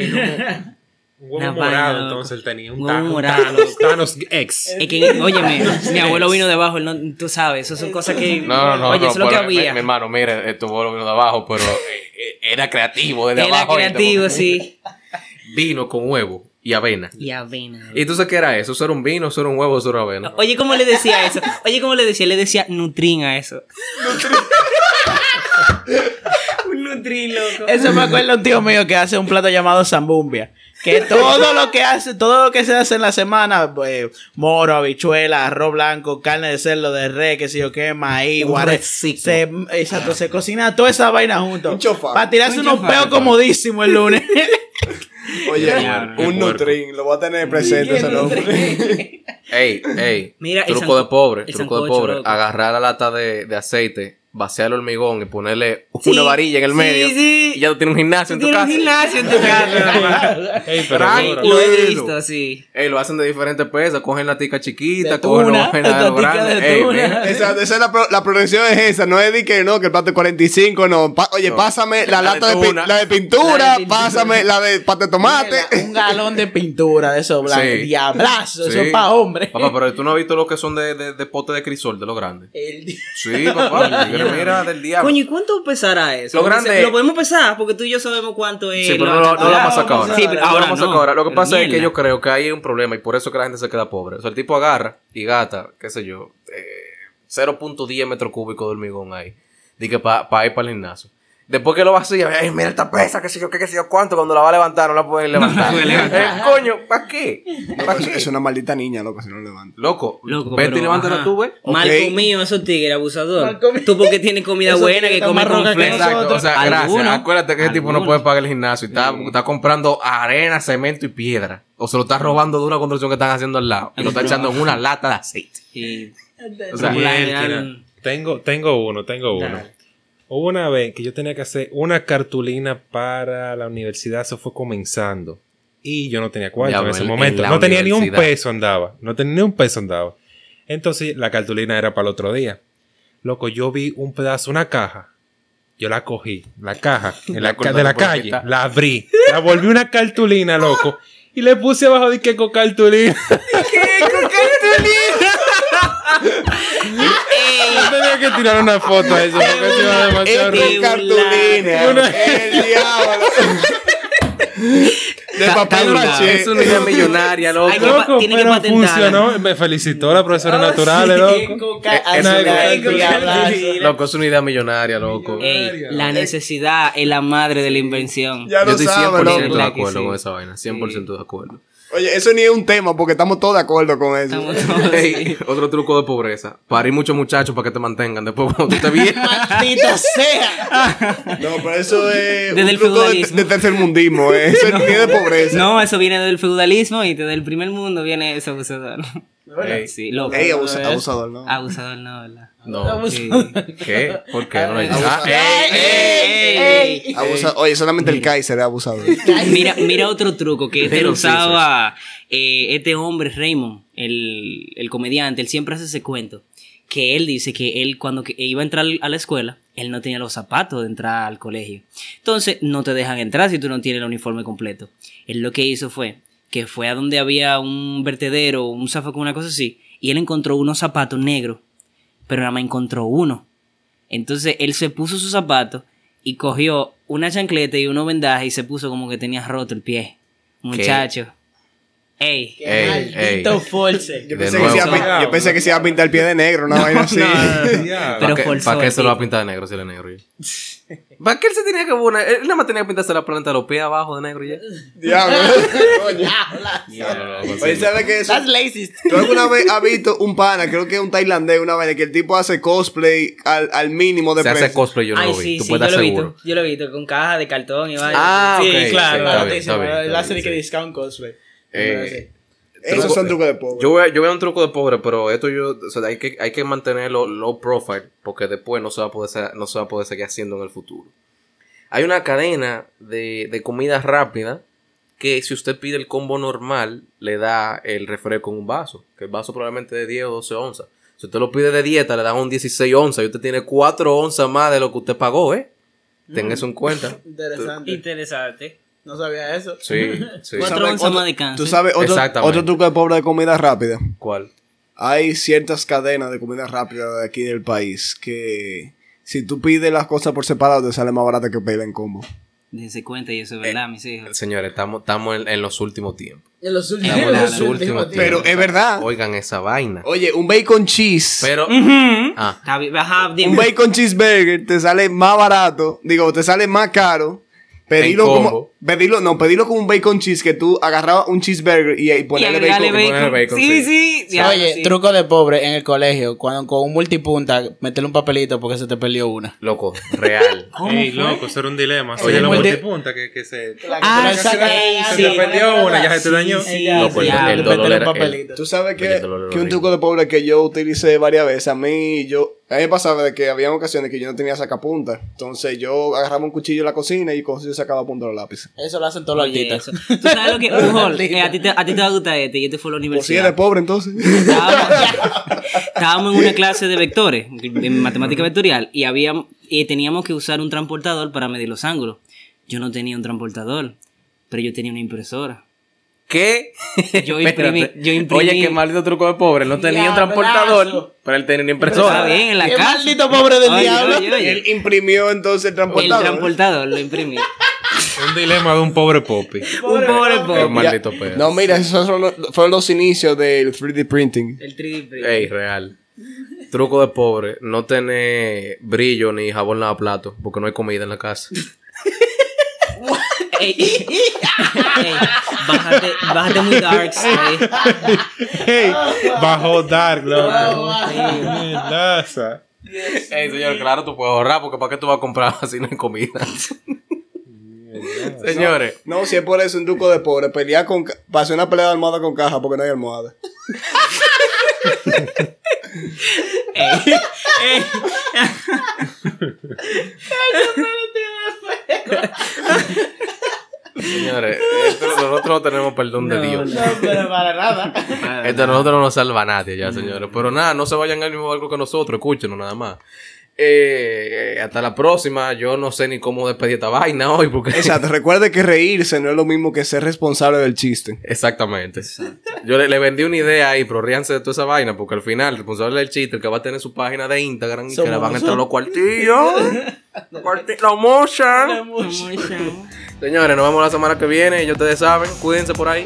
Un [laughs] huevo morado, entonces él tenía un, huevo morado. Thanos, Thanos X. [laughs] Es que, óyeme, [laughs] mi abuelo vino debajo, él no, tú sabes, eso son cosas que. No, no, no. Oye, no, eso es lo que había. mi hermano, mire, esto lo vino de abajo, pero eh, eh, era creativo desde Era abajo. creativo, sí. Vino con huevo y avena. Y avena. ¿Y entonces qué era eso? ¿Eso era un vino, eso era un huevo, eso era avena? Oye, ¿cómo le decía eso? Oye, ¿cómo le decía? Le decía Nutrin a eso. un Loco. Eso me acuerda un tío mío que hace un plato llamado zambumbia. Que todo lo que hace, todo lo que se hace en la semana, pues, moro, habichuela, arroz blanco, carne de cerdo de res, que sé yo qué, maíz, reciclo. se, exacto, se cocina toda esa vaina junto. Un chofán. Para tirarse Un unos peos comodísimos el lunes. [laughs] Oye, un. Nutrin, lo voy a tener presente ese nombre. Ey, ey. Mira, truco de pobre, truco de pobre. loco. Agarrar la lata de, de aceite, vaciar el hormigón y ponerle Sí, una varilla en el sí, medio. sí. Y ya tú tienes un gimnasio en tu Tiene un casa. gimnasio en tu casa. [laughs] Ey, pero. Lo he visto, sí. Ey, lo hacen de diferentes pesas. Cogen la tica chiquita, De cogen tuna, una vaina de la grande. de. Esa, esa es la, pro- la progresión es esa, no es de que no, que el plato es 45, no. Pa- oye, No. pásame la, La de lata de, pi- tuna. la de pintura, La de pintura. pásame la de pate de tomate. un galón de pintura de esos blancos. Sí. Diablazo, eso Sí. es para hombres. Papá, pero tú no has visto lo que son de, de, de pote de crisol, de lo grande. El- Sí, papá. [laughs] mira, mira, del diablo. Coño, ¿y cuánto pesará eso? Lo Porque grande- se- Lo podemos pesar porque tú y yo sabemos cuánto es. Sí, pero no, no, no lo vamos a sacar ahora. Sí, pero No lo ahora vamos a no. sacar ahora. Lo que pasa es que yo creo que hay un problema y por eso que la gente se queda pobre. O sea, el tipo agarra y gata, qué sé yo, eh, 0.10 metros cúbicos de hormigón ahí. Dije para ir para el gimnasio. Después que lo vacía, ay, mira esta pesa, qué sé yo, qué, qué sé yo cuánto. Cuando la va a levantar, no la puede levantar. puede levantar. Eh, coño, ¿para qué? No, ¿Para es, qué? es una maldita niña, loco, si no lo levanta. Loco, Loco, vete pero, y levántala tú, güey. Mal comido esos tigres, abusador. Mal comido. Tú porque tienes comida Esos buena, que comes con. Exacto, o sea, gracias. Acuérdate que ese tipo no puede pagar el gimnasio y está, está comprando arena, cemento y piedra. O se lo está robando de una construcción que están haciendo al lado. Y lo está echando en una lata de aceite. Y O sea, Tengo, tengo uno, tengo uno. Dale. Hubo una vez que yo tenía que hacer una cartulina para la universidad, eso fue comenzando. Y yo no tenía cuarto en ese en- momento. no tenía ni un peso andaba. No tenía ni un peso andaba. Entonces la cartulina era para el otro día. Loco, yo vi un pedazo, una caja. Yo la cogí, la caja, [laughs] en la, ca- de la calle, la abrí, la volví una cartulina, loco. Y le puse abajo de que con cartulina. [laughs] Yo [laughs] tenía que tirar una foto a eso porque eso iba demasiado rico. cartulina. Una- El diablo. De papel maché. es una idea millonaria, loco. Hay que- Loco, tiene que pero patentarla. funcionó. Me felicitó la profesora naturales, loco. Ah, Una sí, de ay, con qué hablazo. Loco, es una idea millonaria, loco. Ey, la necesidad es la madre de la invención. Ya Yo lo estoy 100% sabes, loco. de acuerdo sí. con esa vaina. 100% de acuerdo. Oye, eso ni es un tema porque estamos todos de acuerdo con eso. Estamos [laughs] todos- Ey, otro truco de pobreza. Parir muchos muchachos para que te mantengan. Después cuando tú te vienes. [laughs] Maldita sea. No, pero eso es Desde un el truco de, feudalismo. de tercermundismo. ¿eh? Eso [laughs] ni es de pobreza. No, eso viene del feudalismo y desde el primer mundo viene ese abusador. Ey, Sí, loco. Ey, abusa- abusador, ¿no? Abusador no, ¿verdad? No. [laughs] ¿Qué? ¿Por qué? No Abusador. ah, ey, ey, ey. Ey, Abusa- Oye, solamente el Kaiser es abusador. [laughs] Mira, mira otro truco que este lo usaba eh, este hombre Raymond, el, el comediante, él siempre hace ese cuento. Que él dice que él cuando iba a entrar a la escuela, él no tenía los zapatos de entrar al colegio. Entonces no te dejan entrar si tú no tienes el uniforme completo. Él lo que hizo fue que fue a donde había un vertedero, un zafacón, una cosa así, y él encontró unos zapatos negros, pero nada más encontró uno. Entonces él se puso sus zapatos y cogió una chancleta y unos vendajes y se puso como que tenía roto el pie. Muchacho. Ey. Ey, ey. Maldito force. Yo pensé, que se iba a yo pensé que se iba a pintar el pie de negro, una vaina así. [laughs] Pero ¿Para ¿para qué se lo va a pintar de negro si él es negro? ya? ¿Para qué él se tenía que poner? Él nada más tenía que pintarse la planta de los pies abajo de negro y ya. Diablo. [laughs] Oye, ¿sabes qué es eso? That's lazy. ¿Tú alguna vez has visto un pana, creo que es un tailandés, una vaina, que el tipo hace cosplay al, al mínimo de Se hace precio? cosplay, yo no Ay, lo vi. sí, Tú sí, puedes yo lo visto. Yo lo he visto con caja de cartón y vaina. Ah, Sí, claro. Él hace que discount cosplay. Eh, Esos son trucos de pobre. Yo a un truco de pobre, pero esto yo, o sea, hay que, hay que mantenerlo low profile, porque después no se va a poder, ser- no se va a poder seguir haciendo en el futuro. Hay una cadena de, de comida rápida que si usted pide el combo normal, le da el refresco en un vaso, que el vaso probablemente de 10 o 12 onzas. Si usted lo pide de dieta, le dan un 16 onzas y usted tiene 4 onzas más de lo que usted pagó, ¿eh? Tenga eso en cuenta. [laughs] Interesante. Interesante. No sabía eso. Sí, sí. Cuatro ¿Sabes onzas más de cáncer. ¿Tú sabes otro, Exactamente. otro truco de pobre de comida rápida? ¿Cuál? Hay ciertas cadenas de comida rápida de aquí del país que si tú pides las cosas por separado te sale más barato que pedirla en combo. Dense cuenta y eso es verdad, mis hijos. Señores, estamos, estamos en, en los últimos tiempos. En los últimos, Estamos en los [laughs] últimos últimos tiempos. Pero es verdad. Oigan esa vaina. Oye, un bacon cheese. Pero. Ujú. Ah, dime. un bacon cheeseburger te sale más barato, digo, te sale más caro. Pedirlo como, pedirlo, no, pedirlo con un bacon cheese que tú agarrabas un cheeseburger y, y ponerle bacon. bacon. ponerle bacon, Sí, sí. sí. ya, Oye, sí. truco de pobre en el colegio. Cuando con un multipunta, meterle un papelito porque se te perdió una. loco, real. [laughs] Ey, loco, eso era un dilema. Oye, Oye, la multi- multipunta que, que se... Ah, se sí. te perdió una, ya se te dañó. Sí, Loco, el- ya. el Métele dolor un era- papelito. Tú sabes que, que un truco de pobre que yo utilicé varias veces, a mí, yo, a mí me pasaba de que había ocasiones que yo no tenía sacapunta. Entonces yo agarraba un cuchillo en la cocina y con eso yo sacaba punta de los lápices. Eso lo hacen todos los artistas. Tú sabes lo que. [laughs] Ujol, eh, a, ti te, a ti te va a gustar este. Y este fue a la Pues si universidad. eres pobre entonces. estábamos, [laughs] estábamos en una clase de vectores, en matemática vectorial, y había, y teníamos que usar un transportador para medir los ángulos. Yo no tenía un transportador, pero yo tenía una impresora. ¿Qué? Yo [laughs] imprimí- Espérate. yo imprimí- Oye, qué maldito truco de pobre. No tenía un transportador, pero él tenía una Está impresora. bien, en la Qué casa. maldito pobre del Oye, diablo. oye, oye. Él imprimió entonces el El transportador. transportador lo imprimí. [laughs] Un dilema de un pobre popi. un pobre pobre. maldito pedo. No, mira, esos son los- fueron los inicios del 3D printing. El 3D print. Ey, real. Truco de pobre, no tener brillo ni jabón plato porque no hay comida en la casa. [laughs] ey, [laughs] ey, bájate, bájate muy darks. Hey, bajo dark, loco. Mierdaza. Ey, señor, claro, tú puedes ahorrar porque ¿para qué tú vas a comprar [laughs] si no hay comida? Señores. No, si es por eso un truco de pobre, pelear con. Pasé una pelea de almohada con caja porque no hay almohada. ey, ey. [laughs] Señores, esto- nosotros no tenemos perdón de Dios. No, pero para nada. Esto a nosotros no nos salva a nadie ya, señores. Pero nada, no se vayan al mismo barco que nosotros, escúchenos nada más. Eh, hasta la próxima. Yo no sé ni cómo despedir esta vaina hoy porque... Exacto, recuerde que reírse no es lo mismo que ser responsable del chiste. Exactamente. Yo le, le vendí una idea ahí, pero ríanse de toda esa vaina, porque al final, el responsable del chiste, el que va a tener su página de Instagram, y que le van a entrar los cuartillos. [laughs] Cuarti- los motion. Señores, nos vemos la semana que viene. Ya ustedes saben, cuídense por ahí.